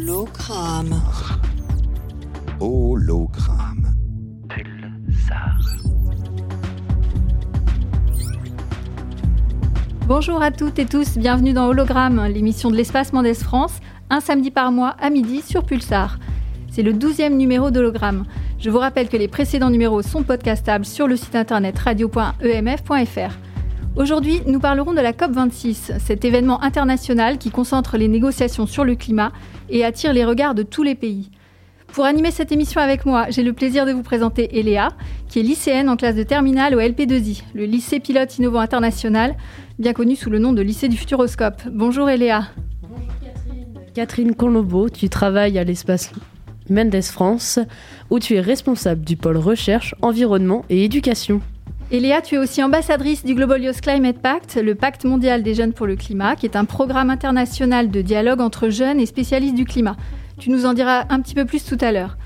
Hologramme. Hologramme. Pulsar. Bonjour à toutes et tous, bienvenue dans Hologramme, l'émission de l'espace Mendes France, un samedi par mois à midi sur Pulsar. C'est le 12e numéro d'Hologramme. Je vous rappelle que les précédents numéros sont podcastables sur le site internet radio.emf.fr. Aujourd'hui, nous parlerons de la COP26, cet événement international qui concentre les négociations sur le climat et attire les regards de tous les pays. Pour animer cette émission avec moi, j'ai le plaisir de vous présenter Eléa, qui est lycéenne en classe de terminale au LP2I, le lycée pilote innovant international, bien connu sous le nom de lycée du Futuroscope. Bonjour Eléa. Bonjour Catherine. Catherine Conlobo, tu travailles à l'espace Mendes France, où tu es responsable du pôle recherche, environnement et éducation. Eléa, tu es aussi ambassadrice du Global Youth Climate Pact, le pacte mondial des jeunes pour le climat, qui est un programme international de dialogue entre jeunes et spécialistes du climat. Tu nous en diras un petit peu plus tout à l'heure.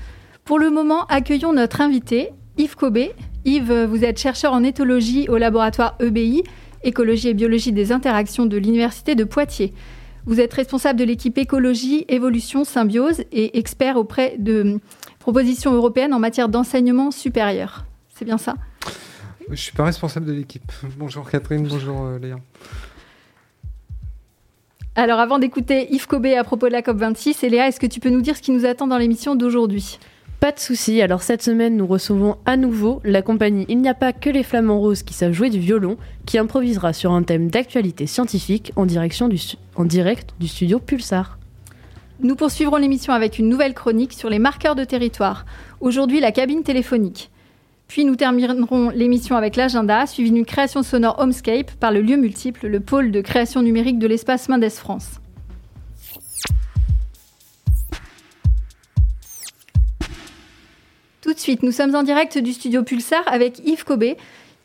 Pour le moment, accueillons notre invité, Yves Cobé. Yves, vous êtes chercheur en éthologie au laboratoire EBI, écologie et biologie des interactions de l'Université de Poitiers. Vous êtes responsable de l'équipe écologie, évolution, symbiose et expert auprès de propositions européennes en matière d'enseignement supérieur. C'est bien ça? Je ne suis pas responsable de l'équipe. Bonjour Catherine, bonjour euh, Léa. Alors avant d'écouter Yves Cobé à propos de la COP26, et Léa, est-ce que tu peux nous dire ce qui nous attend dans l'émission d'aujourd'hui? Pas de souci. Alors cette semaine, nous recevons à nouveau la compagnie Il n'y a pas que les flamants roses qui savent jouer du violon, qui improvisera sur un thème d'actualité scientifique en, direction du, en direct du studio Pulsar. Nous poursuivrons l'émission avec une nouvelle chronique sur les marqueurs de territoire. Aujourd'hui, la cabine téléphonique. Puis nous terminerons l'émission avec l'agenda, suivi d'une création sonore Homescape par le lieu multiple, le pôle de création numérique de l'espace Mendes France. Tout de suite, nous sommes en direct du studio Pulsar avec Yves Cobé.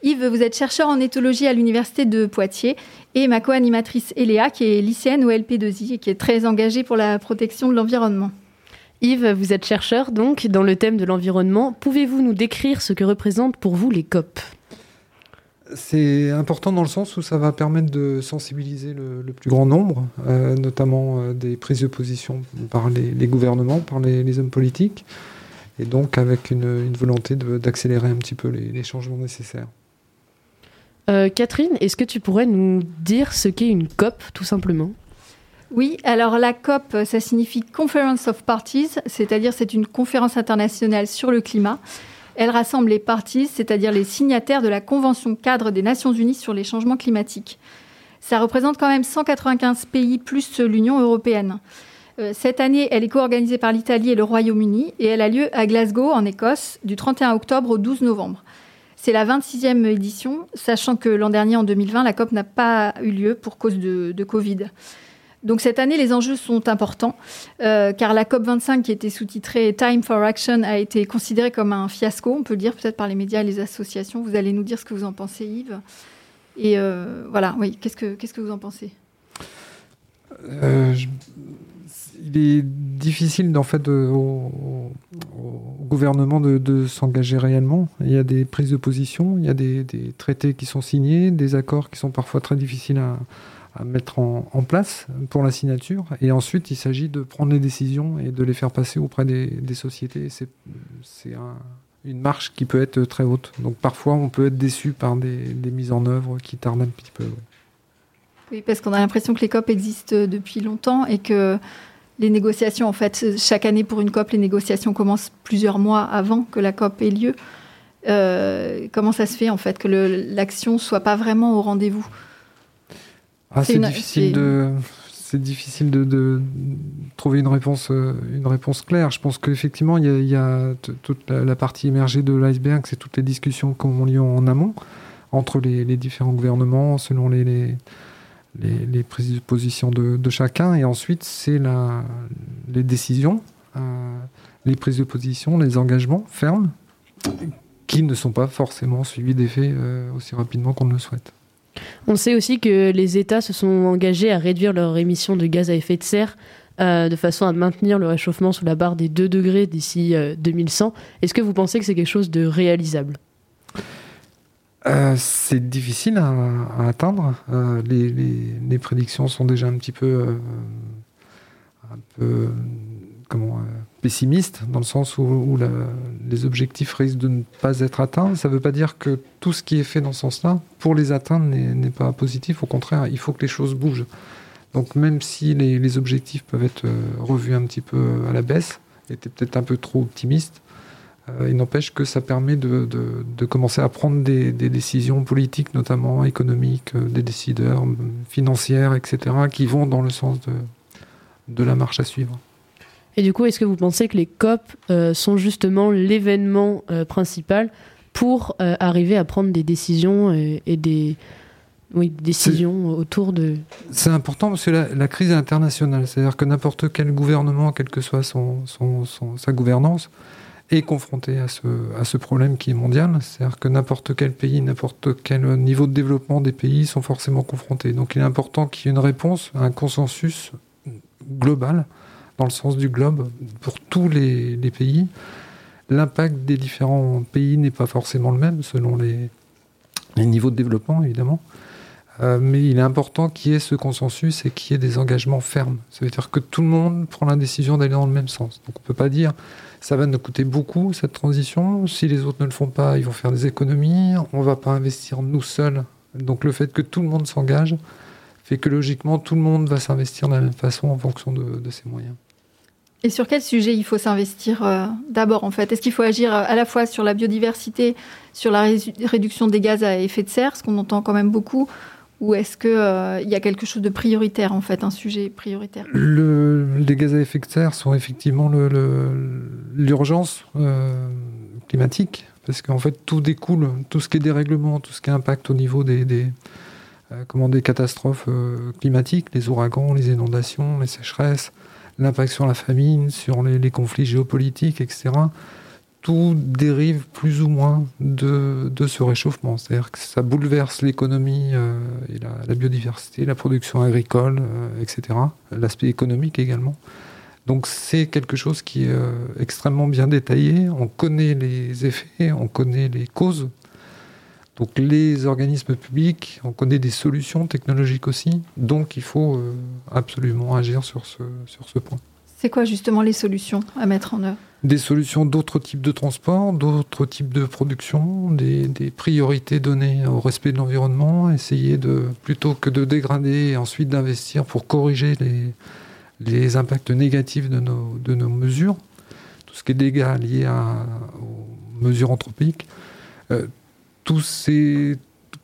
Yves, vous êtes chercheur en éthologie à l'Université de Poitiers et ma co-animatrice Eléa, qui est lycéenne au LP2I et qui est très engagée pour la protection de l'environnement. Yves, vous êtes chercheur donc dans le thème de l'environnement. Pouvez-vous nous décrire ce que représentent pour vous les COP? C'est important dans le sens où ça va permettre de sensibiliser le, plus grand nombre, euh, notamment euh, des prises de position par les, gouvernements, par les, hommes politiques, et donc avec une, volonté d'accélérer un petit peu les, changements nécessaires. Euh, Catherine, est-ce que tu pourrais nous dire ce qu'est une COP tout simplement? Oui, alors la COP, ça signifie Conference of Parties, c'est-à-dire c'est une conférence internationale sur le climat. Elle rassemble les parties, c'est-à-dire les signataires de la Convention cadre des Nations Unies sur les changements climatiques. Ça représente quand même 195 pays plus l'Union européenne. Euh, cette année, elle est co-organisée par l'Italie et le Royaume-Uni et elle a lieu à Glasgow, en Écosse, du 31 octobre au 12 novembre. C'est la 26e édition, sachant que l'an dernier, en 2020, la COP n'a pas eu lieu pour cause de, de Covid. Donc cette année, les enjeux sont importants, euh, car la COP25, qui était sous-titrée Time for Action, a été considérée comme un fiasco, on peut le dire peut-être par les médias et les associations. Vous allez nous dire ce que vous en pensez, Yves. Et euh, voilà, oui, qu'est-ce que, que vous en pensez? Euh, Il est difficile, en fait, au, gouvernement de, s'engager réellement. Il y a des prises de position, il y a des traités qui sont signés, des accords qui sont parfois très difficiles à à mettre en, place pour la signature. Et ensuite, il s'agit de prendre les décisions et de les faire passer auprès des, sociétés. C'est une marche qui peut être très haute. Donc parfois, on peut être déçu par des, mises en œuvre qui tardent un petit peu. Oui, parce qu'on a l'impression que les COP existent depuis longtemps et que les négociations, en fait, chaque année pour une COP, les négociations commencent plusieurs mois avant que la COP ait lieu. Euh, comment ça se fait, en fait, que l'action soit pas vraiment au rendez-vous? Ah, c'est difficile de c'est difficile de, trouver une réponse, euh, une réponse claire. Je pense qu'effectivement, il y a, toute la, partie émergée de l'iceberg, c'est toutes les discussions qui ont lieu en amont entre les, différents gouvernements, selon les, les, les, prises de position de, chacun. Et ensuite, c'est les décisions, euh, les prises de position, les engagements fermes, qui ne sont pas forcément suivis d'effet euh, aussi rapidement qu'on le souhaite. On sait aussi que les États se sont engagés à réduire leurs émissions de gaz à effet de serre euh, de façon à maintenir le réchauffement sous la barre des 2 degrés d'ici 2100. Euh, Est-ce que vous pensez que c'est quelque chose de réalisable? Euh, c'est difficile à, atteindre. Les, prédictions sont déjà un petit peu, pessimiste, dans le sens où, les objectifs risquent de ne pas être atteints. Ça ne veut pas dire que tout ce qui est fait dans ce sens-là, pour les atteindre, n'est pas positif. Au contraire, il faut que les choses bougent. Donc même si les, objectifs peuvent être euh, revus un petit peu à la baisse, étaient peut-être un peu trop optimistes, euh, il n'empêche que ça permet de, commencer à prendre des, décisions politiques, notamment économiques, euh, des décideurs financières, etc., qui vont dans le sens de la marche à suivre. Et du coup, est-ce que vous pensez que les COP euh, sont justement l'événement euh, principal pour euh, arriver à prendre des décisions et, des oui, décisions autour de... C'est important parce que la, crise est internationale. C'est-à-dire que n'importe quel gouvernement, quelle que soit son, sa gouvernance, est confronté à ce, à ce problème qui est mondial. C'est-à-dire que n'importe quel pays, n'importe quel niveau de développement des pays sont forcément confrontés. Donc il est important qu'il y ait une réponse, un consensus global dans le sens du globe pour tous les, pays. L'impact des différents pays n'est pas forcément le même selon les, niveaux de développement, évidemment. Euh, mais il est important qu'il y ait ce consensus et qu'il y ait des engagements fermes. Ça veut dire que tout le monde prend la décision d'aller dans le même sens. Donc on ne peut pas dire ça va nous coûter beaucoup cette transition. Si les autres ne le font pas, ils vont faire des économies. On ne va pas investir nous seuls. Donc le fait que tout le monde s'engage fait que logiquement tout le monde va s'investir de la même façon en fonction de ses moyens. Et sur quel sujet il faut s'investir euh, d'abord en fait? Est-ce qu'il faut agir euh, à la fois sur la biodiversité, sur la réduction des gaz à effet de serre, ce qu'on entend quand même beaucoup, ou est-ce qu'il euh, y a quelque chose de prioritaire en fait, un sujet prioritaire? Les gaz à effet de serre sont effectivement l'urgence climatique, parce qu'en fait tout découle, tout ce qui est dérèglement, tout ce qui impacte au niveau des comment, des catastrophes climatiques, les ouragans, les inondations, les sécheresses l'impact sur la famine, sur les, conflits géopolitiques, etc. Tout dérive plus ou moins de, ce réchauffement. C'est-à-dire que ça bouleverse l'économie euh, et la, biodiversité, la production agricole, euh, etc. L'aspect économique également. Donc c'est quelque chose qui est euh, extrêmement bien détaillé. On connaît les effets, on connaît les causes donc les organismes publics, on connaît des solutions technologiques aussi, donc il faut euh, absolument agir sur ce, sur ce point. C'est quoi justement les solutions à mettre en œuvre? Des solutions d'autres types de transport, d'autres types de production, des, priorités données au respect de l'environnement, essayer de, plutôt que de dégrader et ensuite d'investir pour corriger les, les impacts négatifs de nos, de nos mesures, tout ce qui est dégâts liés à, aux mesures anthropiques. Euh, tous ces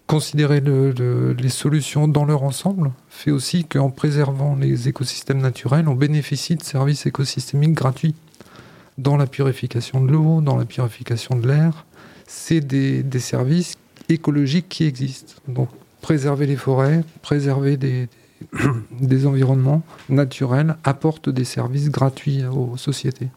considérer les solutions dans leur ensemble fait aussi qu'en préservant les écosystèmes naturels, on bénéficie de services écosystémiques gratuits dans la purification de l'eau, dans la purification de l'air. C'est des, services écologiques qui existent. Donc préserver les forêts, préserver des, des environnements naturels apporte des services gratuits aux sociétés.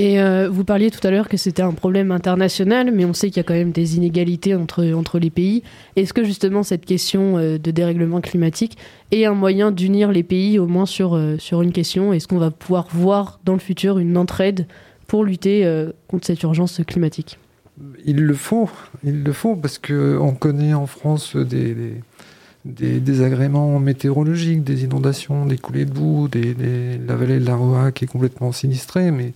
Et euh, vous parliez tout à l'heure que c'était un problème international, mais on sait qu'il y a quand même des inégalités entre, entre les pays. Est-ce que justement cette question euh, de dérèglement climatique est un moyen d'unir les pays au moins sur, euh, sur une question? Est-ce qu'on va pouvoir voir dans le futur une entraide pour lutter contre cette urgence climatique? Il le faut, il le faut, parce qu'on connaît en France des, des désagréments météorologiques, des inondations, des coulées de boue, des, la vallée de la Roa qui est complètement sinistrée, mais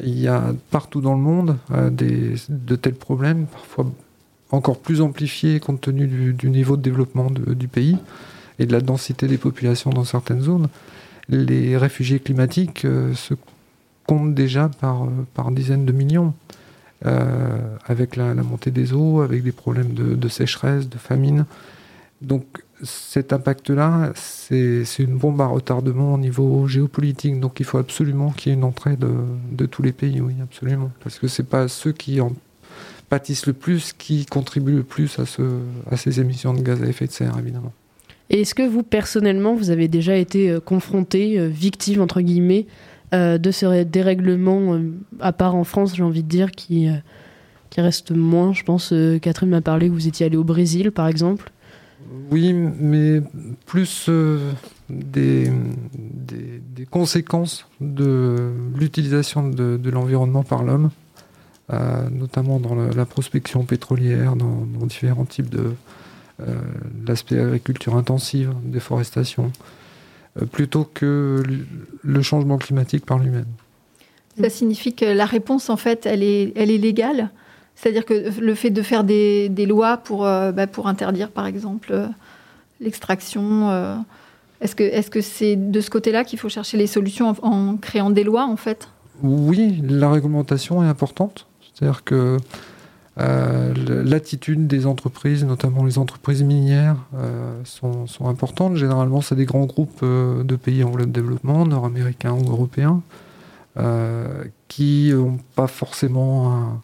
il y a partout dans le monde euh, des, de tels problèmes, parfois encore plus amplifiés compte tenu du, niveau de développement du pays et de la densité des populations dans certaines zones. Les réfugiés climatiques euh, se comptent déjà par, euh, par dizaines de millions, avec la, montée des eaux, avec des problèmes de, de sécheresse, de famine. Donc cet impact-là, c'est une bombe à retardement au niveau géopolitique. Donc il faut absolument qu'il y ait une entrée de, tous les pays, oui, absolument. Parce que ce n'est pas ceux qui en pâtissent le plus qui contribuent le plus à, ce, à ces émissions de gaz à effet de serre, évidemment. Et est-ce que vous, personnellement, vous avez déjà été euh, confronté, euh, victime, entre guillemets, euh, de ce dérèglement, à part en France, j'ai envie de dire, qui, qui reste moins, je pense, Catherine m'a parlé que vous étiez allé au Brésil, par exemple. Oui, mais plus euh, des, conséquences de l'utilisation de, l'environnement par l'homme, euh, notamment dans la, prospection pétrolière, dans, différents types de... Euh, l'aspect agriculture intensive, déforestation, plutôt que le changement climatique par lui-même. Ça signifie que la réponse, en fait, elle est, elle est légale? C'est-à-dire que le fait de faire des, lois pour, euh, bah, pour interdire, par exemple, euh, l'extraction, euh, est-ce que c'est de ce côté-là qu'il faut chercher les solutions en, créant des lois, en fait? Oui, la réglementation est importante. C'est-à-dire que l'attitude des entreprises, notamment les entreprises minières, sont, importantes. Généralement, c'est des grands groupes de pays en voie de développement, nord-américains ou européens, qui n'ont pas forcément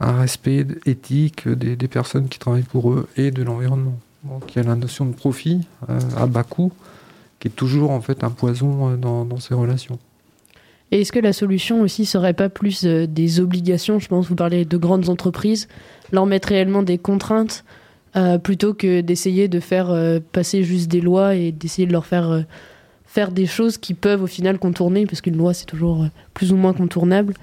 un respect éthique des, personnes qui travaillent pour eux et de l'environnement. Donc il y a la notion de profit euh, à bas coût qui est toujours en fait un poison euh, dans, ces relations. Et est-ce que la solution aussi serait pas plus euh, des obligations? Je pense vous parlez de grandes entreprises, leur mettre réellement des contraintes plutôt que d'essayer de faire passer juste des lois et d'essayer de leur faire faire des choses qui peuvent au final contourner, parce qu'une loi c'est toujours plus ou moins contournable.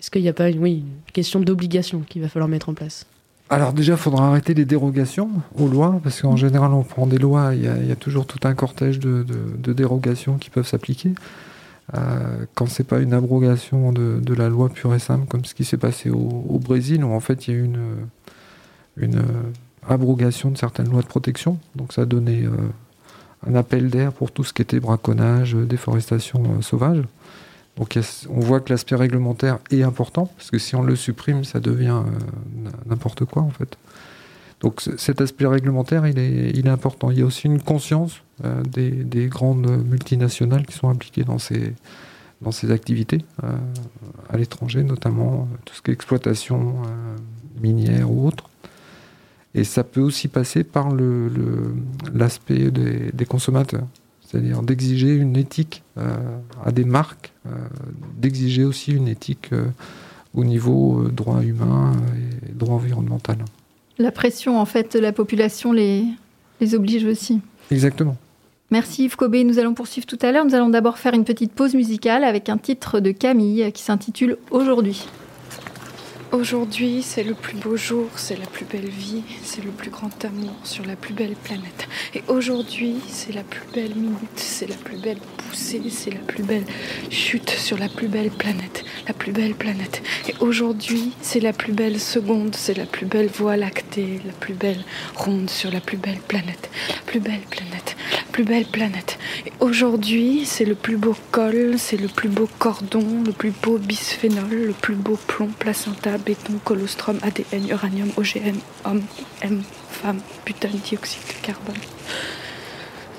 Est-ce qu'il n'y a pas une, oui, une question d'obligation qu'il va falloir mettre en place alors déjà, il faudra arrêter les dérogations aux lois, parce qu'en général, on prend des lois, il y, a, il y a toujours tout un cortège de, de, de dérogations qui peuvent s'appliquer. Euh, quand c'est pas une abrogation de, de, la loi pure et simple, comme ce qui s'est passé au, au, Brésil, où en fait il y a eu une, une abrogation de certaines lois de protection, donc ça a donné euh, un appel d'air pour tout ce qui était braconnage, déforestation euh, sauvage. Donc on voit que l'aspect réglementaire est important, parce que si on le supprime, ça devient euh, n'importe quoi en fait. Donc cet aspect réglementaire, il est, important. Il y a aussi une conscience euh, des, des, grandes multinationales qui sont impliquées dans ces, activités, euh, à l'étranger notamment, tout ce qui est exploitation minière ou autre. Et ça peut aussi passer par l'aspect des, consommateurs c'est-à-dire d'exiger une éthique à des marques, d'exiger aussi une éthique euh, au niveau euh, droit humain et droit environnemental. La pression, en fait, de la population les, les oblige aussi. Exactement. Merci Yves Cobé. Nous allons poursuivre tout à l'heure. Nous allons d'abord faire une petite pause musicale avec un titre de Camille qui s'intitule Aujourd'hui. Aujourd'hui, c'est le plus beau jour, c'est la plus belle vie, c'est le plus grand amour sur la plus belle planète. Et aujourd'hui, c'est la plus belle minute, c'est la plus belle poussée, c'est la plus belle chute sur la plus belle planète, la plus belle planète. Et aujourd'hui, c'est la plus belle seconde, c'est la plus belle voie lactée, la plus belle ronde sur la plus belle planète, la plus belle planète, la plus belle planète. Aujourd'hui, c'est le plus beau col, c'est le plus beau cordon, le plus beau bisphénol, le plus beau plomb placenta béton, colostrum, ADN, uranium, OGM, homme, M, femme, putain, dioxyde de carbone.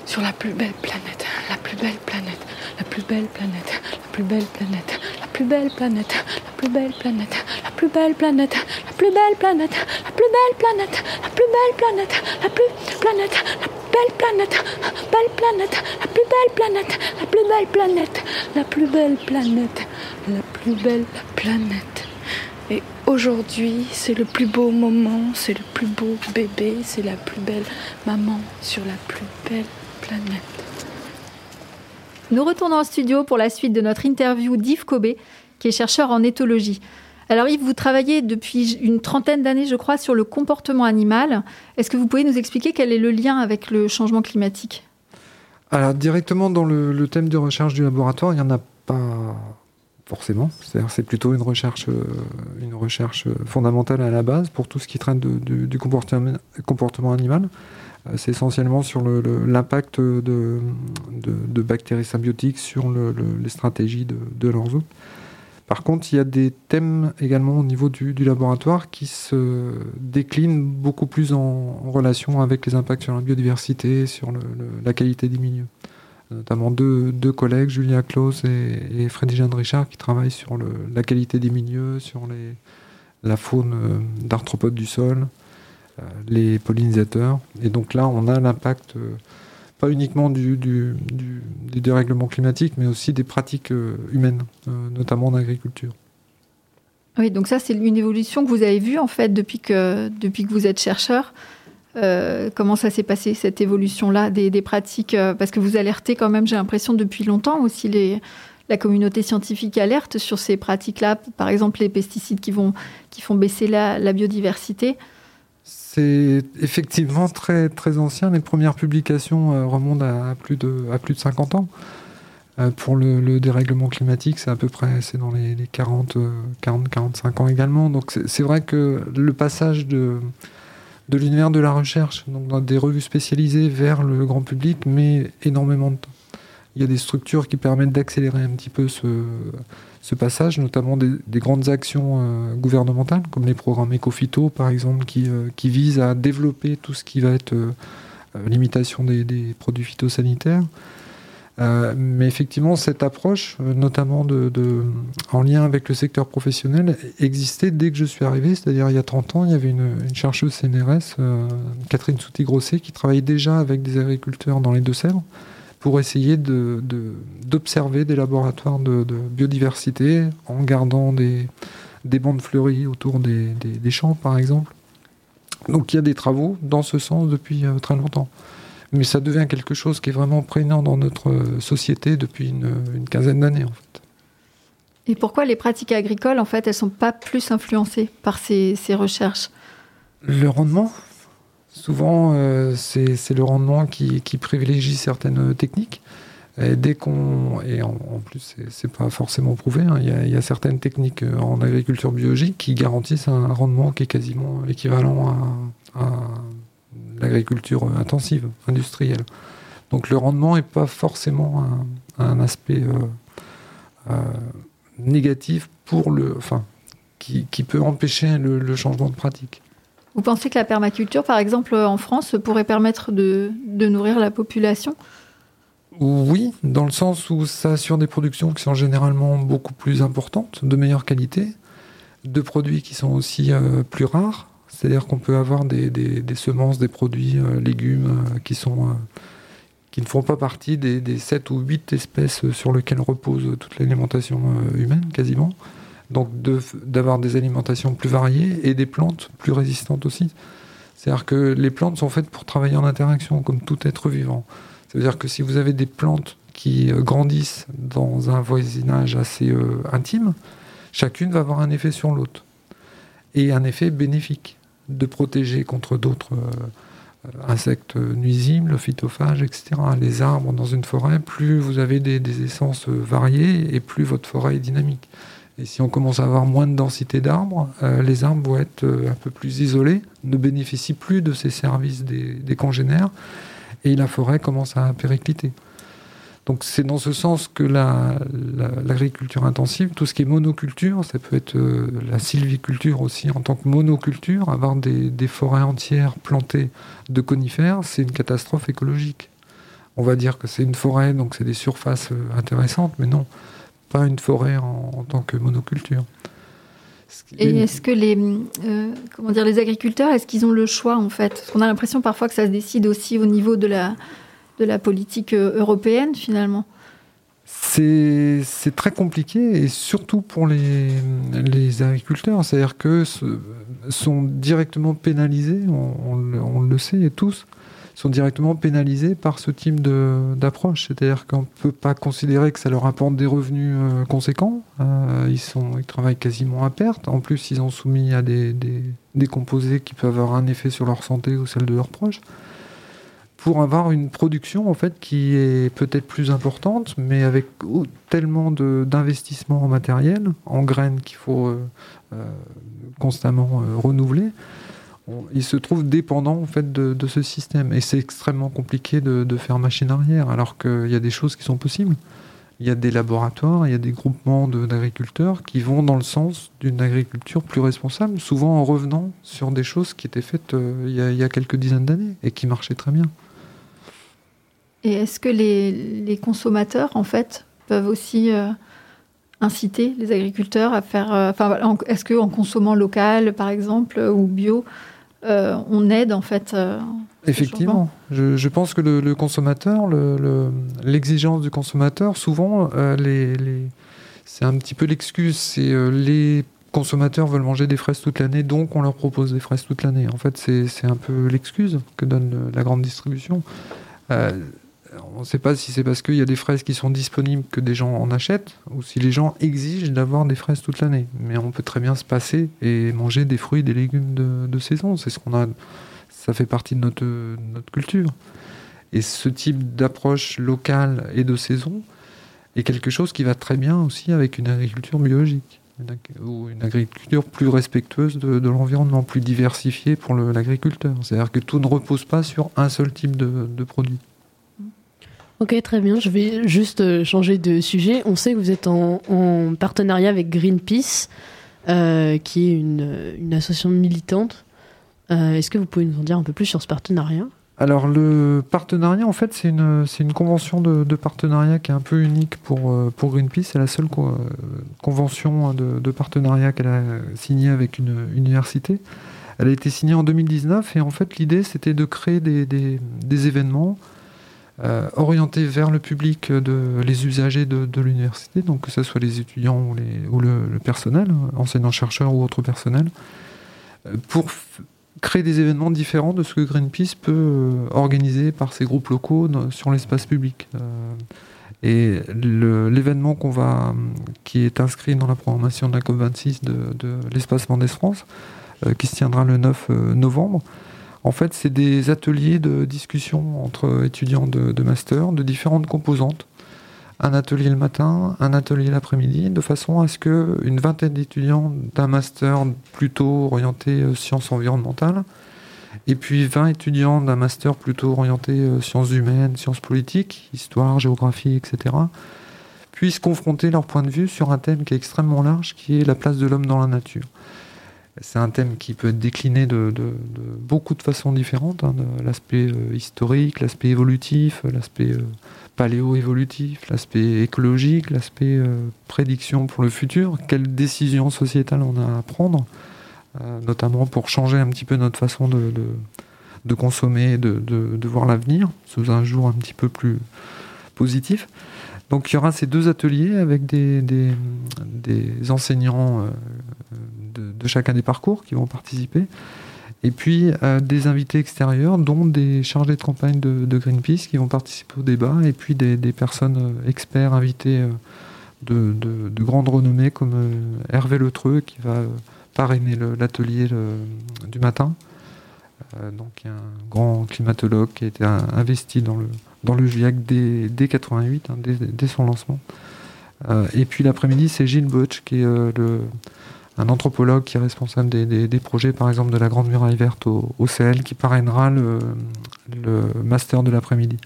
Sur la plus belle planète, la plus belle planète, la plus belle planète, la plus belle planète, la plus belle planète, la plus belle planète, la plus belle planète, la plus belle planète, la plus belle planète, la plus belle planète, la plus planète, la belle planète, belle planète, la plus belle planète, la plus belle planète, la plus belle planète, la plus belle planète. Et aujourd'hui, c'est le plus beau moment, c'est le plus beau bébé, c'est la plus belle maman sur la plus belle Nous retournons en studio pour la suite de notre interview d'Yves Cobé, qui est chercheur en éthologie. Alors Yves, vous travaillez depuis une trentaine d'années, je crois, sur le comportement animal. Est-ce que vous pouvez nous expliquer quel est le lien avec le changement climatique? Alors directement dans le, le, thème de recherche du laboratoire, il n'y en a pas forcément. C'est plutôt une recherche, euh, recherche fondamentale à la base pour tout ce qui traite de, de, du comportement, animal. Euh, c'est essentiellement sur l'impact de, bactéries symbiotiques sur le, les stratégies de, leurs hôtes. Par contre, il y a des thèmes également au niveau du, laboratoire qui se déclinent beaucoup plus en, relation avec les impacts sur la biodiversité, sur la qualité des milieux. Notamment deux, collègues, Julia Klaus et, et Freddy Jeanne Richard, qui travaillent sur la qualité des milieux, sur la faune euh, d'arthropodes du sol, euh, les pollinisateurs. Et donc là, on a l'impact. Euh, pas uniquement du, dérèglement climatique, mais aussi des pratiques humaines, notamment en agriculture. Oui, donc ça, c'est une évolution que vous avez vue, en fait, depuis que vous êtes chercheur. Euh, comment ça s'est passé, cette évolution-là des, pratiques Parce que vous alertez quand même, j'ai l'impression, depuis longtemps aussi, les, la communauté scientifique alerte sur ces pratiques-là, par exemple les pesticides qui, vont, qui font baisser la, biodiversité. C'est effectivement très, très ancien. Les premières publications euh, remontent à plus, de, à plus de 50 ans. pour le, dérèglement climatique, c'est à peu près c'est dans les, 40, 40, 45 ans également. Donc c'est vrai que le passage de, de l'univers de la recherche, donc dans des revues spécialisées vers le grand public, met énormément de temps. Il y a des structures qui permettent d'accélérer un petit peu ce, passage, notamment des, grandes actions euh, gouvernementales, comme les programmes Ecofito, par exemple, qui, euh, qui, visent à développer tout ce qui va être euh, limitation des, produits phytosanitaires. Mais effectivement, cette approche, notamment de, en lien avec le secteur professionnel, existait dès que je suis arrivé, c'est-à-dire il y a 30 ans, il y avait une, chercheuse CNRS, Catherine Souti-Grosset, qui travaillait déjà avec des agriculteurs dans les Deux-Sèvres pour essayer d'observer de, des laboratoires de, biodiversité en gardant des, des bandes fleuries autour des, champs, par exemple. Donc il y a des travaux dans ce sens depuis euh, très longtemps. Mais ça devient quelque chose qui est vraiment prégnant dans notre euh, société depuis une, une quinzaine d'années, en fait. Et pourquoi les pratiques agricoles, en fait, elles sont pas plus influencées par ces, ces recherches? Le rendement Souvent, euh, c'est le rendement qui, privilégie certaines techniques. Et dès qu'on et en, plus, c'est pas forcément prouvé. Hein, il y, a certaines techniques euh, en agriculture biologique qui garantissent un rendement qui est quasiment équivalent à, l'agriculture intensive, industrielle. Donc le rendement n'est pas forcément un, aspect euh, négatif pour le, enfin, qui, peut empêcher le changement de pratique. Vous pensez que la permaculture, par exemple, en France, pourrait permettre de, nourrir la population? Oui, dans le sens où ça assure des productions qui sont généralement beaucoup plus importantes, de meilleure qualité, de produits qui sont aussi euh, plus rares. C'est-à-dire qu'on peut avoir des, semences, des produits, euh, légumes euh, qui sont qui ne font pas partie des, des 7 ou 8 espèces sur lesquelles repose toute l'alimentation humaine, quasiment donc d'avoir des alimentations plus variées et des plantes plus résistantes aussi. C'est-à-dire que les plantes sont faites pour travailler en interaction, comme tout être vivant. C'est-à-dire que si vous avez des plantes qui euh, grandissent dans un voisinage assez euh, intime, chacune va avoir un effet sur l'autre. Et un effet bénéfique, de protéger contre d'autres euh, insectes nuisibles, phytophages, etc. Les arbres dans une forêt, plus vous avez des, des essences variées et plus votre forêt est dynamique. Et si on commence à avoir moins de densité d'arbres, euh, les arbres vont être euh, un peu plus isolés, ne bénéficient plus de ces services des, congénères, et la forêt commence à péricliter. Donc c'est dans ce sens que l'agriculture intensive, tout ce qui est monoculture, ça peut être euh, la sylviculture aussi en tant que monoculture, avoir des, des forêts entières plantées de conifères, c'est une catastrophe écologique. On va dire que c'est une forêt, donc c'est des surfaces intéressantes, mais non pas une forêt en, tant que monoculture. Et est-ce que les, euh, comment dire, les agriculteurs, est-ce qu'ils ont le choix en fait? Parce qu'on a l'impression parfois que ça se décide aussi au niveau de la, de la politique euh, européenne finalement. C'est très compliqué et surtout pour les, agriculteurs. C'est-à-dire que sont directement pénalisés, on, le sait tous, sont directement pénalisés par ce type d'approche. C'est-à-dire qu'on ne peut pas considérer que ça leur apporte des revenus euh, conséquents. Euh, ils, travaillent quasiment à perte. En plus, ils sont soumis à des, des, composés qui peuvent avoir un effet sur leur santé ou celle de leurs proches. Pour avoir une production en fait qui est peut-être plus importante, mais avec tellement d'investissements en matériel, en graines qu'il faut euh, constamment renouveler, il se trouve dépendant en fait de, ce système. Et c'est extrêmement compliqué de, faire machine arrière, alors qu'il y a des choses qui sont possibles. Il y a des laboratoires, il y a des groupements d'agriculteurs qui vont dans le sens d'une agriculture plus responsable, souvent en revenant sur des choses qui étaient faites euh, il, y a, quelques dizaines d'années et qui marchaient très bien. Et est-ce que les, consommateurs, en fait, peuvent aussi euh, inciter les agriculteurs à faire... Euh, est-ce qu'en consommant local, par exemple, ou bio, euh, on aide en fait. Effectivement, je, pense que le, consommateur, l'exigence du consommateur, souvent, c'est un petit peu l'excuse. C'est les consommateurs veulent manger des fraises toute l'année, donc on leur propose des fraises toute l'année. En fait, c'est un peu l'excuse que donne la grande distribution. On ne sait pas si c'est parce qu'il y a des fraises qui sont disponibles que des gens en achètent, ou si les gens exigent d'avoir des fraises toute l'année. Mais on peut très bien se passer et manger des fruits, des légumes de, saison. C'est ce qu'on a. Ça fait partie de notre, culture. Et ce type d'approche locale et de saison, et quelque chose qui va très bien aussi avec une agriculture biologique ou une agriculture plus respectueuse de, l'environnement, plus diversifiée pour l'agriculteur. C'est-à-dire que tout ne repose pas sur un seul type de produit. Ok, très bien. Je vais juste euh, changer de sujet. On sait que vous êtes en, partenariat avec Greenpeace, euh, qui est une, une association militante. Euh, est-ce que vous pouvez nous en dire un peu plus sur ce partenariat? Alors le partenariat, en fait, c'est une, convention de, partenariat qui est un peu unique pour, Greenpeace. C'est la seule convention de, partenariat qu'elle a signée avec une université. Elle a été signée en 2019 et en fait l'idée c'était de créer des, événements euh, orienté vers le public, de, les usagers de, l'université, donc que ce soit les étudiants ou, le, personnel, enseignants-chercheurs ou autres personnels, euh, pour créer des événements différents de ce que Greenpeace peut euh, organiser par ses groupes locaux sur l'espace public. et l'événement qui est inscrit dans la programmation de la COP26 de, de l'espace Mendès France, qui se tiendra le 9 novembre, en fait, c'est des ateliers de discussion entre étudiants de, master de différentes composantes. Un atelier le matin, un atelier l'après-midi, de façon à ce qu'une vingtaine d'étudiants d'un master plutôt orienté euh, sciences environnementales, et puis 20 étudiants d'un master plutôt orienté euh, sciences humaines, sciences politiques, histoire, géographie, etc., puissent confronter leur point de vue sur un thème qui est extrêmement large, qui est la place de l'homme dans la nature. C'est un thème qui peut être décliné de, beaucoup de façons différentes. Hein, l'aspect euh, historique, l'aspect évolutif, l'aspect euh, paléo-évolutif, l'aspect écologique, l'aspect euh, prédiction pour le futur. Quelles décisions sociétales on a à prendre, notamment pour changer un petit peu notre façon de, consommer, de, voir l'avenir sous un jour un petit peu plus positif. Donc il y aura ces deux ateliers avec des, enseignants de, chacun des parcours qui vont participer. Et puis euh, des invités extérieurs, dont des chargés de campagne de, Greenpeace qui vont participer au débat, et puis des, personnes euh, experts invités euh, de, de, grande renommée comme Hervé Letreux qui va parrainer l'atelier du matin. donc un grand climatologue qui a été investi dans le, dans le dès, dès 88, hein, dès, son lancement. et puis l'après-midi, c'est Gilles Butch qui est le un anthropologue qui est responsable des, projets, par exemple, de la Grande Muraille Verte au, CL, qui parrainera le, master de l'après-midi.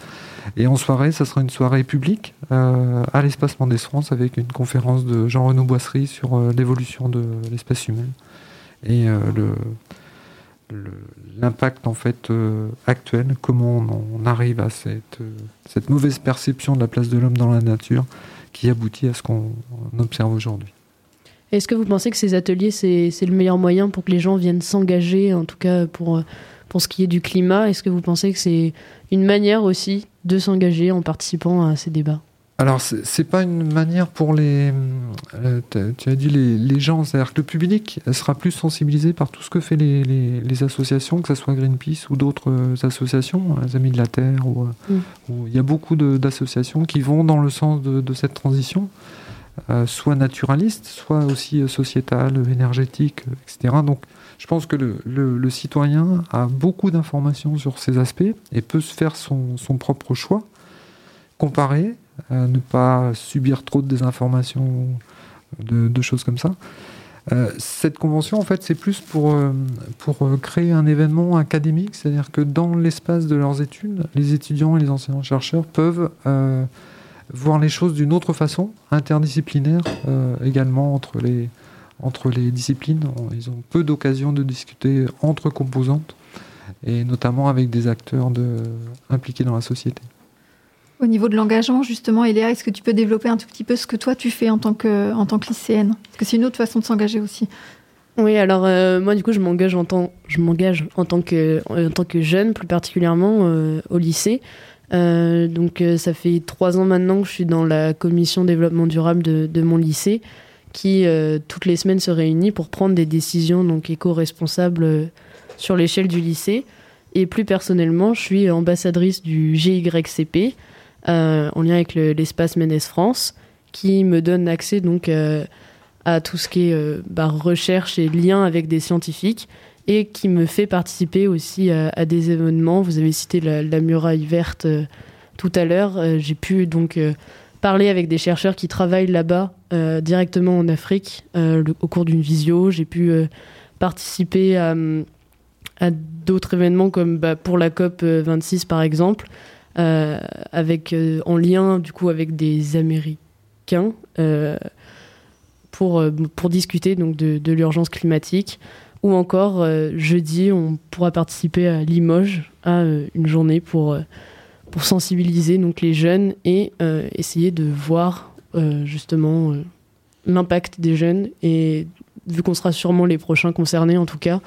Et en soirée, ça sera une soirée publique euh, à l'espace Mendès France avec une conférence de Jean-Renaud Boisserie sur euh, l'évolution de l'espèce humaine et euh, l'impact en fait actuel, comment on, arrive à cette, cette mauvaise perception de la place de l'homme dans la nature qui aboutit à ce qu'on observe aujourd'hui. Est-ce que vous pensez que ces ateliers, c'est le meilleur moyen pour que les gens viennent s'engager, en tout cas pour, pour ce qui est du climat? Est-ce que vous pensez que c'est une manière aussi de s'engager en participant à ces débats? Alors, c'est pas une manière pour les. Euh, tu as dit les, gens, c'est-à-dire que le public sera plus sensibilisé par tout ce que fait les, les, associations, que ce soit Greenpeace ou d'autres euh, associations, les Amis de la Terre, ou, mm. il y a beaucoup d'associations qui vont dans le sens de, de cette transition. Euh, soit naturaliste, soit aussi euh, sociétal, énergétique, euh, etc. Donc je pense que le, citoyen a beaucoup d'informations sur ces aspects et peut se faire son, propre choix, comparer, ne pas subir trop de désinformations, de, choses comme ça. cette convention, en fait, c'est plus pour, pour créer un événement académique, c'est-à-dire que dans l'espace de leurs études, les étudiants et les enseignants-chercheurs peuvent voir les choses d'une autre façon, interdisciplinaire euh, également entre les, entre les disciplines. Ils ont peu d'occasions de discuter entre composantes et notamment avec des acteurs de, impliqués dans la société. Au niveau de l'engagement, justement, Eléa, est-ce que tu peux développer un tout petit peu ce que toi tu fais en tant que, en tant que lycéenne? Parce que c'est une autre façon de s'engager aussi. Oui, alors euh, moi du coup je m'engage en tant, je m'engage en tant que, en tant que jeune, plus particulièrement euh, au lycée. Euh, donc euh, ça fait trois ans maintenant que je suis dans la commission développement durable de, mon lycée qui euh, toutes les semaines se réunit pour prendre des décisions donc éco-responsables sur l'échelle du lycée. Et plus personnellement, je suis ambassadrice du GYCP en lien avec l'espace Ménès France qui me donne accès donc à tout ce qui est bah, recherche et lien avec des scientifiques et qui me fait participer aussi à, des événements. Vous avez cité la, muraille verte euh, tout à l'heure. Euh, j'ai pu donc euh, parlé avec des chercheurs qui travaillent là-bas directement en Afrique au cours d'une visio. J'ai pu participer à, d'autres événements comme bah, pour la COP 26 par exemple, avec en lien du coup avec des Américains pour, pour discuter donc de l'urgence climatique. Ou encore, euh, jeudi, on pourra participer à Limoges à euh, une journée pour, euh, pour sensibiliser donc, les jeunes et essayer de voir justement l'impact des jeunes. Et vu qu'on sera sûrement les prochains concernés, en tout cas,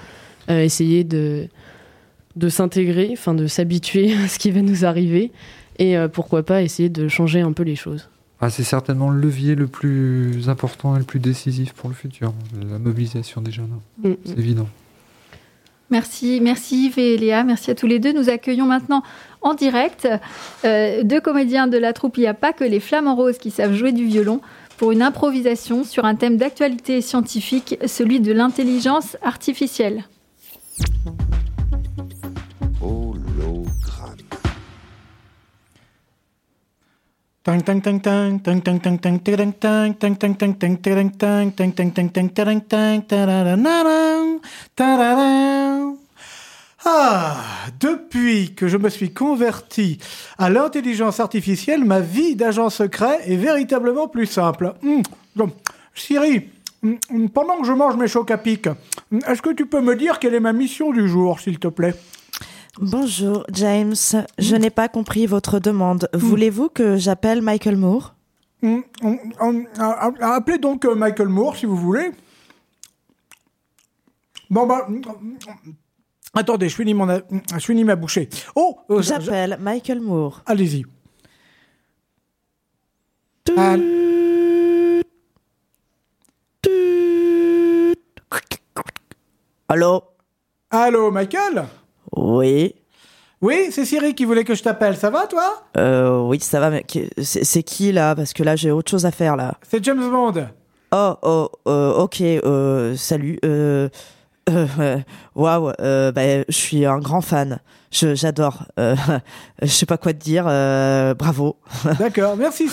essayer de, de s'intégrer, enfin de s'habituer à ce qui va nous arriver et pourquoi pas essayer de changer un peu les choses. Ah, c'est certainement le levier le plus important et le plus décisif pour le futur, la mobilisation des jeunes. Mm, mm. C'est évident. Merci, merci Yves et Léa, merci à tous les deux. Nous accueillons maintenant en direct euh, deux comédiens de la troupe Il n'y a pas que les flamants roses qui savent jouer du violon pour une improvisation sur un thème d'actualité scientifique, celui de l'intelligence artificielle. Ah, depuis que je me suis converti à l'intelligence artificielle, ma vie d'agent secret est véritablement plus simple. Hum, Siri, hum, pendant que je mange mes chocs à pic, est-ce que tu peux me dire quelle est ma mission du jour, s'il te plaît Bonjour James, je n'ai pas compris votre demande. Hmm. Voulez-vous que j'appelle Michael Moore? Hmm, Appelez donc euh, Michael Moore si vous voulez. Bon bah... Attendez, je finis, mon, je finis ma bouchée. Oh euh, J'appelle Michael Moore. Allez-y. Allô? Allô, Michael? Oui. Oui, c'est Siri qui voulait que je t'appelle. Ça va, toi? Euh, oui, ça va, mais c'est qui, là? Parce que là, j'ai autre chose à faire, là. C'est James Bond. Oh, oh, euh, ok, euh, salut. Euh, euh, waouh, euh, bah, je suis un grand fan. Je, j'adore. Euh, je sais pas quoi te dire. Euh, bravo. D'accord. Merci,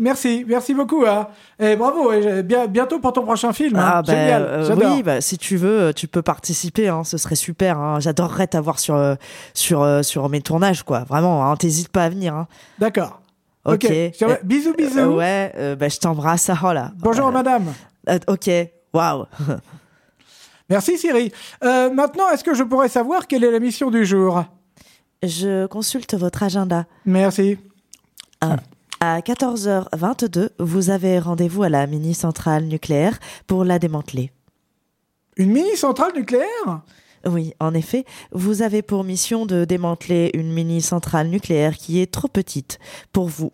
merci, merci beaucoup. Hein. Et bravo. Et bien, bientôt pour ton prochain film. Hein. Ah, bah, Génial. Euh, oui, bah, si tu veux, tu peux participer. Hein. Ce serait super. Hein. J'adorerais t'avoir sur sur sur mes tournages, quoi. Vraiment. T'hésites pas à venir. D'accord. Ok. bisous, bisous. ouais. bah, je t'embrasse. Oh là. Bonjour, madame. ok. Waouh. Merci Siri. Euh, maintenant, est-ce que je pourrais savoir quelle est la mission du jour? Je consulte votre agenda. Merci. à 14h22, vous avez rendez-vous à la mini-centrale nucléaire pour la démanteler. Une mini-centrale nucléaire? Oui, en effet, vous avez pour mission de démanteler une mini-centrale nucléaire qui est trop petite pour vous.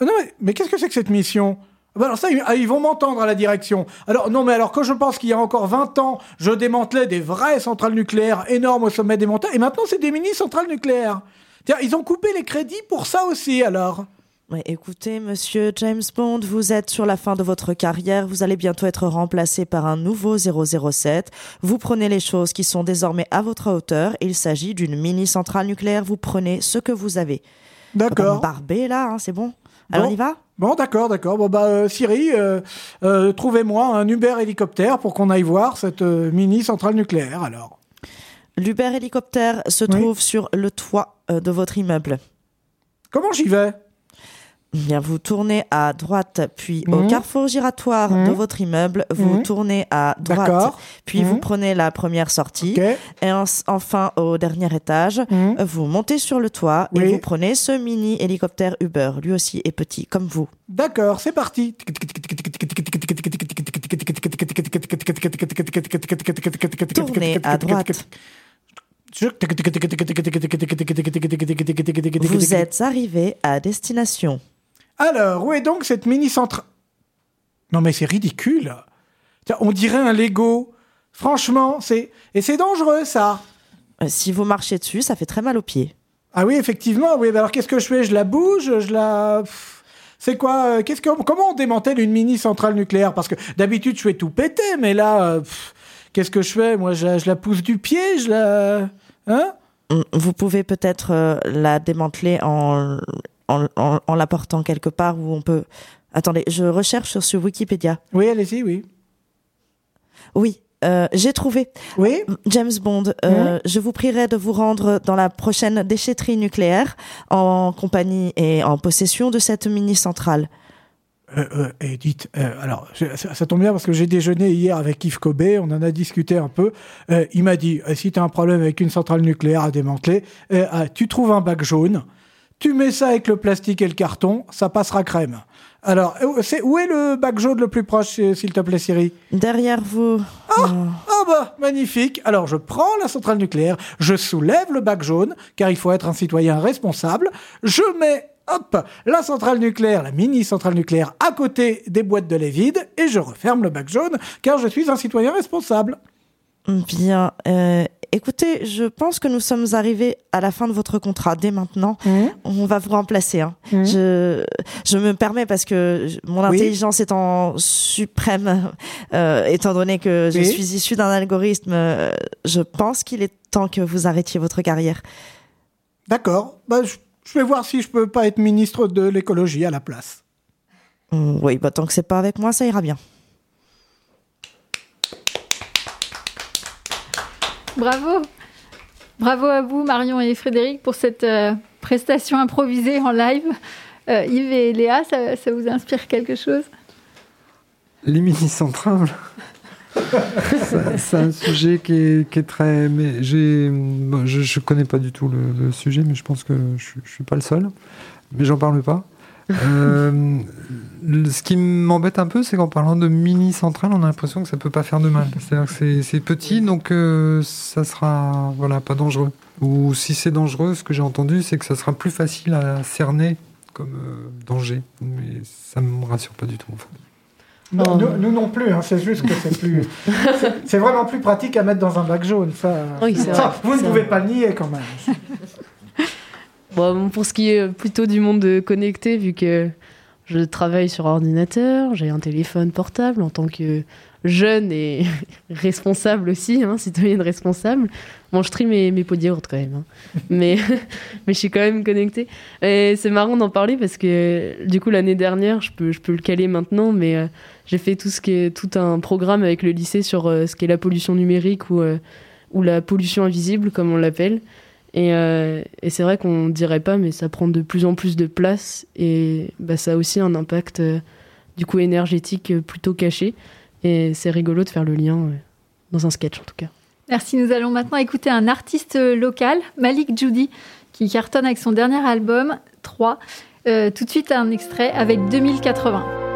Non, mais, mais qu'est-ce que c'est que cette mission? Alors ça, ah, ils vont m'entendre à la direction. Alors non, mais alors quand je pense qu'il y a encore 20 ans, je démantelais des vraies centrales nucléaires énormes au sommet des montagnes, et maintenant c'est des mini-centrales nucléaires. Ils ont coupé les crédits pour ça aussi, alors. Ouais, écoutez, monsieur James Bond, vous êtes sur la fin de votre carrière, vous allez bientôt être remplacé par un nouveau 007. Vous prenez les choses qui sont désormais à votre hauteur. Il s'agit d'une mini-centrale nucléaire, vous prenez ce que vous avez. D'accord. Barbé là, hein, c'est bon? Alors on y va? Bon, d'accord, d'accord. Bon, bah, euh, Siri, euh, euh, trouvez-moi un Uber hélicoptère pour qu'on aille voir cette mini centrale nucléaire, alors. L'Uber hélicoptère se trouve sur le toit de votre immeuble. Comment j'y vais? Bien, vous tournez à droite, puis au mhm. carrefour giratoire de mhm. votre immeuble, vous mhm. tournez à droite, puis vous prenez la première sortie, et enfin au dernier étage, vous montez sur le toit et vous prenez ce mini hélicoptère Uber. Lui aussi est petit, comme vous. D'accord, c'est parti. Tournez à droite. Vous êtes arrivé à destination. Alors, où est donc cette mini-centrale Non mais c'est ridicule. On dirait un Lego. Franchement, c'est... Et c'est dangereux, ça. Euh, si vous marchez dessus, ça fait très mal aux pieds. Ah oui, effectivement. Oui, alors qu'est-ce que je fais? Je la bouge Je la... C'est quoi euh, Qu'est-ce que comment on démantèle une mini centrale nucléaire? Parce que d'habitude je fais tout péter, mais là, euh, qu'est-ce que je fais? Moi, je, je, la pousse du pied, je la, hein? Vous pouvez peut-être la démanteler en en, l'apportant quelque part où on peut. Attendez, je recherche sur, Wikipédia. Oui, allez-y, oui. Oui, euh, j'ai trouvé. Oui. James Bond, euh, je vous prierai de vous rendre dans la prochaine déchetterie nucléaire en compagnie et en possession de cette mini-centrale. Euh, euh, et dites, alors ça, tombe bien parce que j'ai déjeuné hier avec Yves Cobé, on en a discuté un peu. il m'a dit si tu as un problème avec une centrale nucléaire à démanteler, tu trouves un bac jaune, tu mets ça avec le plastique et le carton, ça passera crème. Alors, c'est où est le bac jaune le plus proche, s'il te plaît, Siri? Derrière vous. Ah, ah bah magnifique. Alors je prends la centrale nucléaire, je soulève le bac jaune, car il faut être un citoyen responsable. Je mets hop, la centrale nucléaire, la mini centrale nucléaire à côté des boîtes de lait vides et je referme le bac jaune car je suis un citoyen responsable. Bien. Euh, écoutez, je pense que nous sommes arrivés à la fin de votre contrat. Dès maintenant, mmh. on va vous remplacer. Hein. Mmh. Je, je me permets parce que mon intelligence est en suprême, euh, étant donné que je suis issu d'un algorithme, euh, je pense qu'il est temps que vous arrêtiez votre carrière. D'accord. Bah, je je vais voir si je peux pas être ministre de l'écologie à la place. Mm, oui, bah, tant que c'est pas avec moi, ça ira bien. Bravo. Bravo à vous, Marion et Frédéric, pour cette euh, prestation improvisée en live. Euh, Yves et Léa, ça, vous inspire quelque chose? Les mini-centrales c'est un sujet qui est, très. Je, ne connais pas du tout le, sujet, mais je pense que je, ne suis pas le seul. Mais j'en parle pas. Euh, ce qui m'embête un peu, c'est qu'en parlant de mini centrale, on a l'impression que ça peut pas faire de mal. C'est-à-dire que c'est petit, donc euh, ça sera voilà pas dangereux. Ou si c'est dangereux, ce que j'ai entendu, c'est que ça sera plus facile à cerner comme euh, danger. Mais ça me rassure pas du tout en fait. Non, nous, non plus, hein, c'est juste que c'est plus. c'est vraiment plus pratique à mettre dans un bac jaune. Ça, vous ne pouvez pas le nier quand même. Bon, pour ce qui est plutôt du monde connecté, vu que je travaille sur ordinateur, j'ai un téléphone portable en tant que jeune et responsable aussi, hein, citoyenne responsable. Bon, je trie mes, mes pots de quand même, hein. mais, mais je suis quand même connectée. Et c'est marrant d'en parler parce que du coup, l'année dernière, je peux, je peux le caler maintenant, mais euh, j'ai fait tout, ce qui est, tout un programme avec le lycée sur euh, ce qu'est la pollution numérique ou, euh, ou la pollution invisible, comme on l'appelle. Et, et c'est vrai qu'on dirait pas, mais ça prend de plus en plus de place et bah, ça a aussi un impact du coup énergétique plutôt caché. Et c'est rigolo de faire le lien euh, dans un sketch en tout cas. Merci. Nous allons maintenant écouter un artiste local, Malik Judy, qui cartonne avec son dernier album 3. Euh, tout de suite un extrait avec 2080.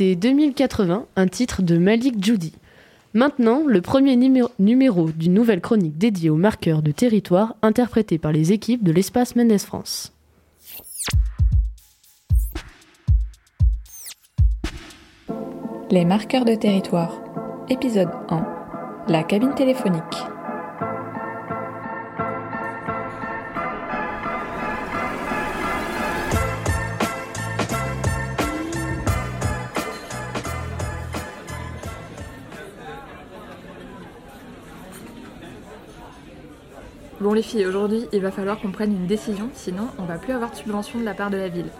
C'était 2080, un titre de Malik Judy. Maintenant, le premier numéro d'une nouvelle chronique dédiée aux marqueurs de territoire interprété par les équipes de l'espace Mendes France. Les marqueurs de territoire. Épisode 1. La cabine téléphonique. Les filles, aujourd'hui il va falloir qu'on prenne une décision, sinon on va plus avoir de subvention de la part de la ville.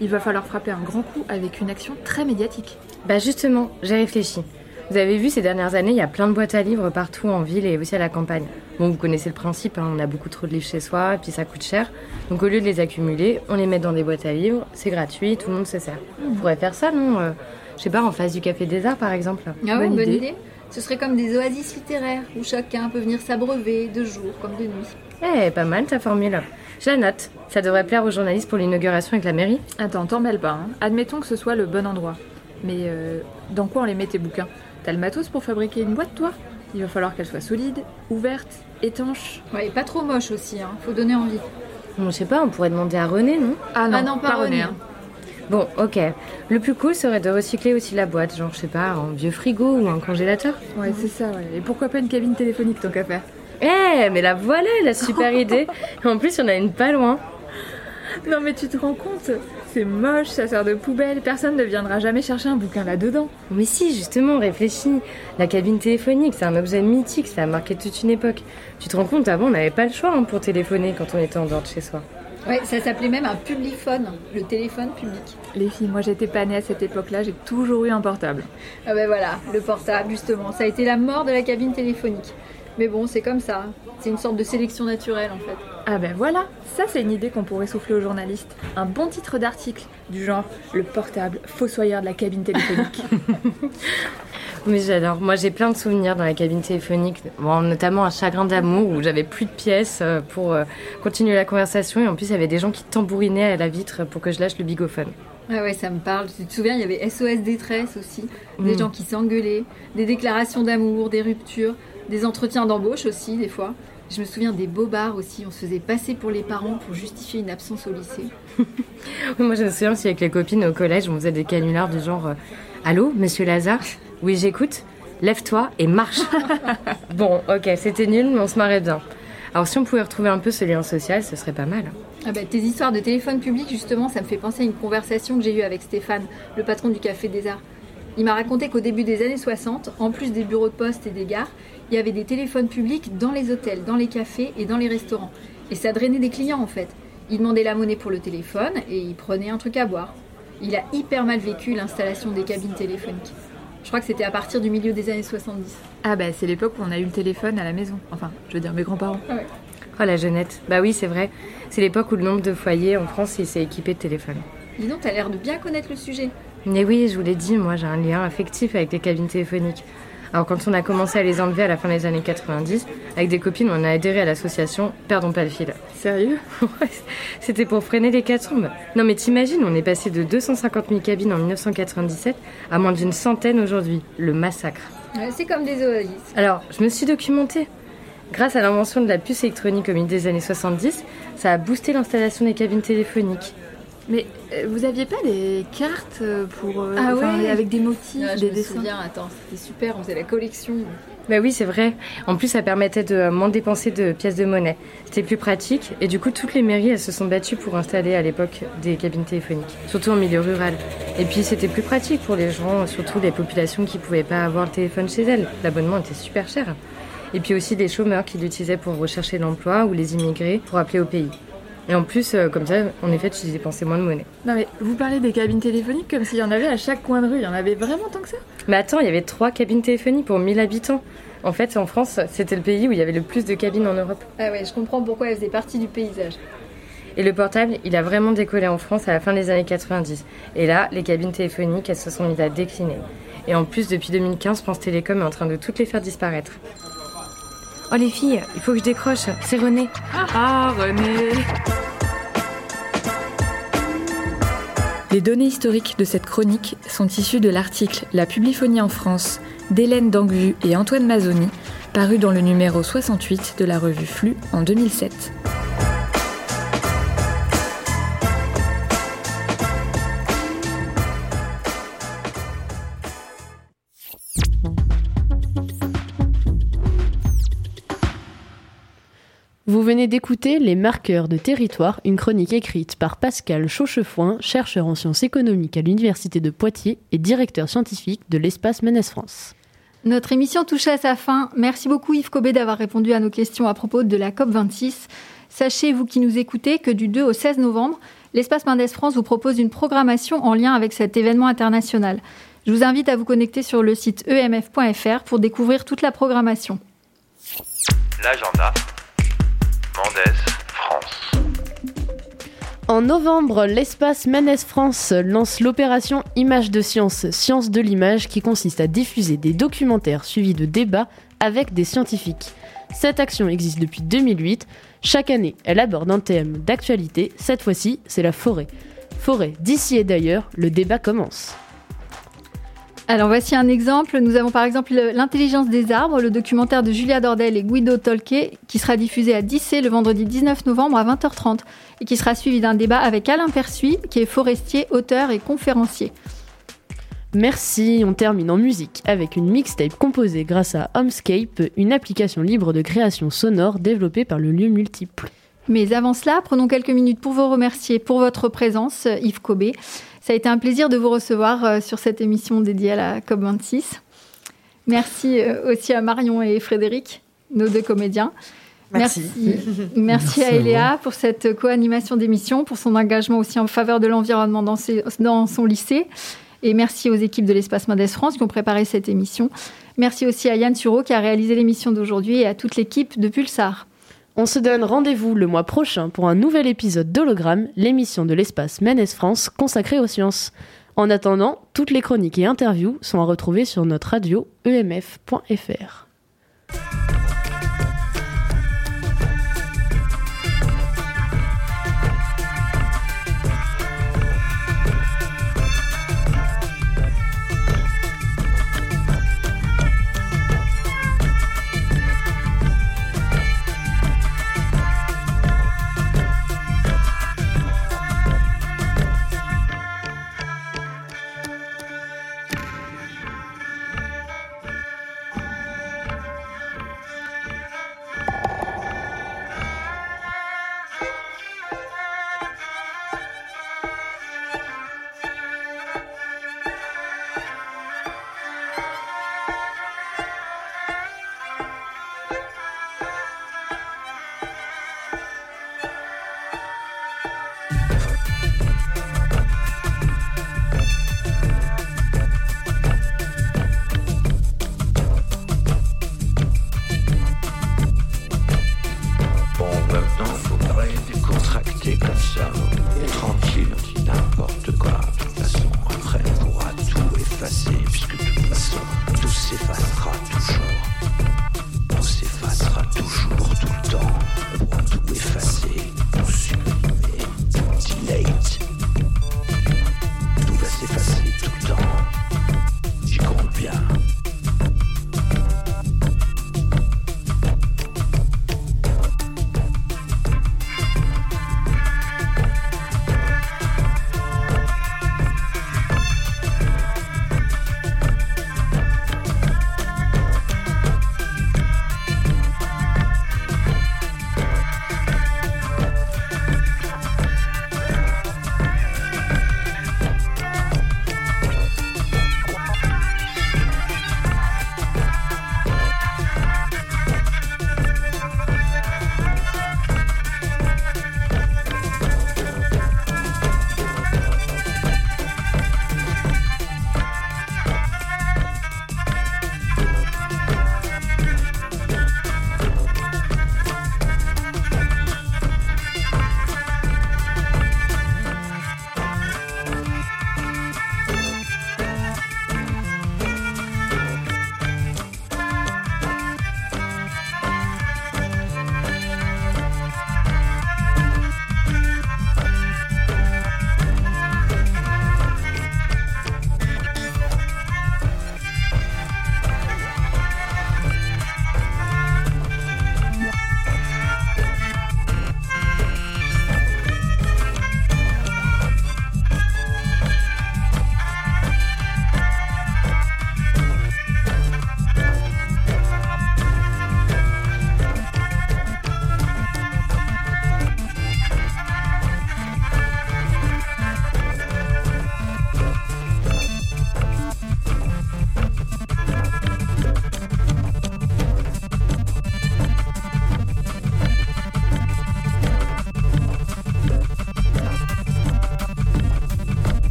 Il va falloir frapper un grand coup avec une action très médiatique. Bah justement, j'ai réfléchi. Vous avez vu ces dernières années, il y a plein de boîtes à livres partout en ville et aussi à la campagne. Bon, vous connaissez le principe, hein, on a beaucoup trop de livres chez soi, et puis ça coûte cher. Donc au lieu de les accumuler, on les met dans des boîtes à livres, c'est gratuit, tout le monde se sert. On pourrait faire ça, non euh, Je sais pas, en face du Café des Arts par exemple. Ah ouais, bonne, idée. Ce serait comme des oasis littéraires où chacun peut venir s'abreuver de jour comme de nuit. Eh, pas mal ta formule. Je la note. Ça devrait plaire aux journalistes pour l'inauguration avec la mairie? Attends, t'en mêles pas. Hein. Admettons que ce soit le bon endroit. Mais euh, dans quoi on les met tes bouquins? T'as le matos pour fabriquer une boîte, toi? Il va falloir qu'elle soit solide, ouverte, étanche. Ouais, et pas trop moche aussi, hein. Faut donner envie. Bon, je sais pas, on pourrait demander à René, non? Ah non, ah pas, René. Hein. Bon, ok. Le plus cool serait de recycler aussi la boîte, genre, je sais pas, en vieux frigo ou un congélateur. Ouais, c'est ça, ouais. Et pourquoi pas une cabine téléphonique, tant qu'à faire? Eh, mais la voilà, la super idée En plus, il y en a une pas loin. Non, mais tu te rends compte? C'est moche, ça sert de poubelle, personne ne viendra jamais chercher un bouquin là-dedans. Mais si, justement, réfléchis. La cabine téléphonique, c'est un objet mythique, ça a marqué toute une époque. Tu te rends compte, avant, on n'avait pas le choix hein, pour téléphoner quand on était en dehors de chez soi. Ouais, ça s'appelait même un publiphone, le téléphone public. Les filles, moi j'étais pas née à cette époque-là, j'ai toujours eu un portable. Ah ben voilà, le portable justement, ça a été la mort de la cabine téléphonique. Mais bon, c'est comme ça, c'est une sorte de sélection naturelle en fait. Ah ben voilà, ça c'est une idée qu'on pourrait souffler aux journalistes. Un bon titre d'article, du genre Le portable fossoyeur de la cabine téléphonique. Mais j'adore. Moi, j'ai plein de souvenirs dans la cabine téléphonique, bon, notamment un chagrin d'amour où j'avais plus de pièces euh, pour euh, continuer la conversation. Et en plus, il y avait des gens qui tambourinaient à la vitre pour que je lâche le bigophone. Ah ouais, ça me parle. Tu te souviens, il y avait SOS détresse aussi. Des mm. gens qui s'engueulaient, des déclarations d'amour, des ruptures, des entretiens d'embauche aussi, des fois. Je me souviens des bobards aussi. On se faisait passer pour les parents pour justifier une absence au lycée. moi, je me souviens aussi avec les copines au collège, on faisait des canulars du genre euh, Allô, monsieur Lazare? Oui, j'écoute. Lève-toi et marche. bon, ok, c'était nul, mais on se marrait bien. Alors, si on pouvait retrouver un peu ce lien social, ce serait pas mal. Ah bah, tes histoires de téléphone public, justement, ça me fait penser à une conversation que j'ai eue avec Stéphane, le patron du Café des Arts. Il m'a raconté qu'au début des années 60, en plus des bureaux de poste et des gares, il y avait des téléphones publics dans les hôtels, dans les cafés et dans les restaurants. Et ça drainait des clients en fait. Il demandait la monnaie pour le téléphone et il prenait un truc à boire. Il a hyper mal vécu l'installation des cabines téléphoniques. Je crois que c'était à partir du milieu des années 70. Ah bah c'est l'époque où on a eu le téléphone à la maison. Enfin, je veux dire mes grands-parents. Ah ouais. Oh la jeunette. Bah oui, c'est vrai. C'est l'époque où le nombre de foyers en France s'est équipé de téléphone. Dis donc, t'as l'air de bien connaître le sujet. Mais oui, je vous l'ai dit, moi j'ai un lien affectif avec les cabines téléphoniques. Alors quand on a commencé à les enlever à la fin des années 90, avec des copines, on a adhéré à l'association Perdons pas le fil. Sérieux? C'était pour freiner les catombes. Non mais t'imagines, on est passé de 250 000 cabines en 1997 à moins d'une centaine aujourd'hui. Le massacre. c'est comme des oasis. Alors, je me suis documentée. Grâce à l'invention de la puce électronique au milieu des années 70, ça a boosté l'installation des cabines téléphoniques. Mais euh, vous aviez pas des cartes euh, pour euh, ah avec des motifs, ah, des je me Souviens, attends, c'était super, on faisait la collection. Bah oui, c'est vrai. En plus, ça permettait de moins dépenser de pièces de monnaie. C'était plus pratique et du coup, toutes les mairies elles se sont battues pour installer à l'époque des cabines téléphoniques, surtout en milieu rural. Et puis, c'était plus pratique pour les gens, surtout les populations qui pouvaient pas avoir le téléphone chez elles. L'abonnement était super cher. Et puis aussi des chômeurs qui l'utilisaient pour rechercher l'emploi ou les immigrés pour appeler au pays. Et en plus, euh, comme ça, en effet, tu dépensais moins de monnaie. Non mais vous parlez des cabines téléphoniques comme s'il y en avait à chaque coin de rue. Il y en avait vraiment tant que ça? Mais attends, il y avait trois cabines téléphoniques pour 1000 habitants. En fait, en France, c'était le pays où il y avait le plus de cabines en Europe. Ah ouais, je comprends pourquoi elles faisaient partie du paysage. Et le portable, il a vraiment décollé en France à la fin des années 90. Et là, les cabines téléphoniques, elles se sont mises à décliner. Et en plus, depuis 2015, France Télécom est en train de toutes les faire disparaître. Oh les filles, il faut que je décroche, c'est René. Ah, René Les données historiques de cette chronique sont issues de l'article La publiphonie en France d'Hélène Dangu et Antoine Mazzoni, paru dans le numéro 68 de la revue Flux en 2007. Vous venez d'écouter Les marqueurs de territoire, une chronique écrite par Pascal Chauchefoin, chercheur en sciences économiques à l'Université de Poitiers et directeur scientifique de l'espace Ménès France. Notre émission touche à sa fin. Merci beaucoup Yves Cobé d'avoir répondu à nos questions à propos de la COP26. Sachez, vous qui nous écoutez, que du 2 au 16 novembre, l'espace Mendes France vous propose une programmation en lien avec cet événement international. Je vous invite à vous connecter sur le site emf.fr pour découvrir toute la programmation. L'agenda Mendes France. En novembre, l'espace Manès France lance l'opération Image de science, science de l'image, qui consiste à diffuser des documentaires suivis de débats avec des scientifiques. Cette action existe depuis 2008. Chaque année, elle aborde un thème d'actualité. Cette fois-ci, c'est la forêt. Forêt d'ici et d'ailleurs, le débat commence. Alors voici un exemple. Nous avons par exemple L'intelligence des arbres, le documentaire de Julia Dordel et Guido Tolke, qui sera diffusé à Dissé le vendredi 19 novembre à 20h30 et qui sera suivi d'un débat avec Alain Persuy, qui est forestier, auteur et conférencier. Merci, on termine en musique avec une mixtape composée grâce à Homescape, une application libre de création sonore développée par le lieu multiple. Mais avant cela, prenons quelques minutes pour vous remercier pour votre présence, Yves Cobé. Ça a été un plaisir de vous recevoir euh, sur cette émission dédiée à la COP26. Merci euh, aussi à Marion et Frédéric, nos deux comédiens. Merci. Merci, à Eléa pour cette co-animation d'émission, pour son engagement aussi en faveur de l'environnement dans, dans, son lycée. Et merci aux équipes de l'Espace Mendes France qui ont préparé cette émission. Merci aussi à Yann Sureau qui a réalisé l'émission d'aujourd'hui et à toute l'équipe de Pulsar. On se donne rendez-vous le mois prochain pour un nouvel épisode d'Hologramme, l'émission de l'espace Ménès France consacrée aux sciences. En attendant, toutes les chroniques et interviews sont à retrouver sur notre radio emf.fr.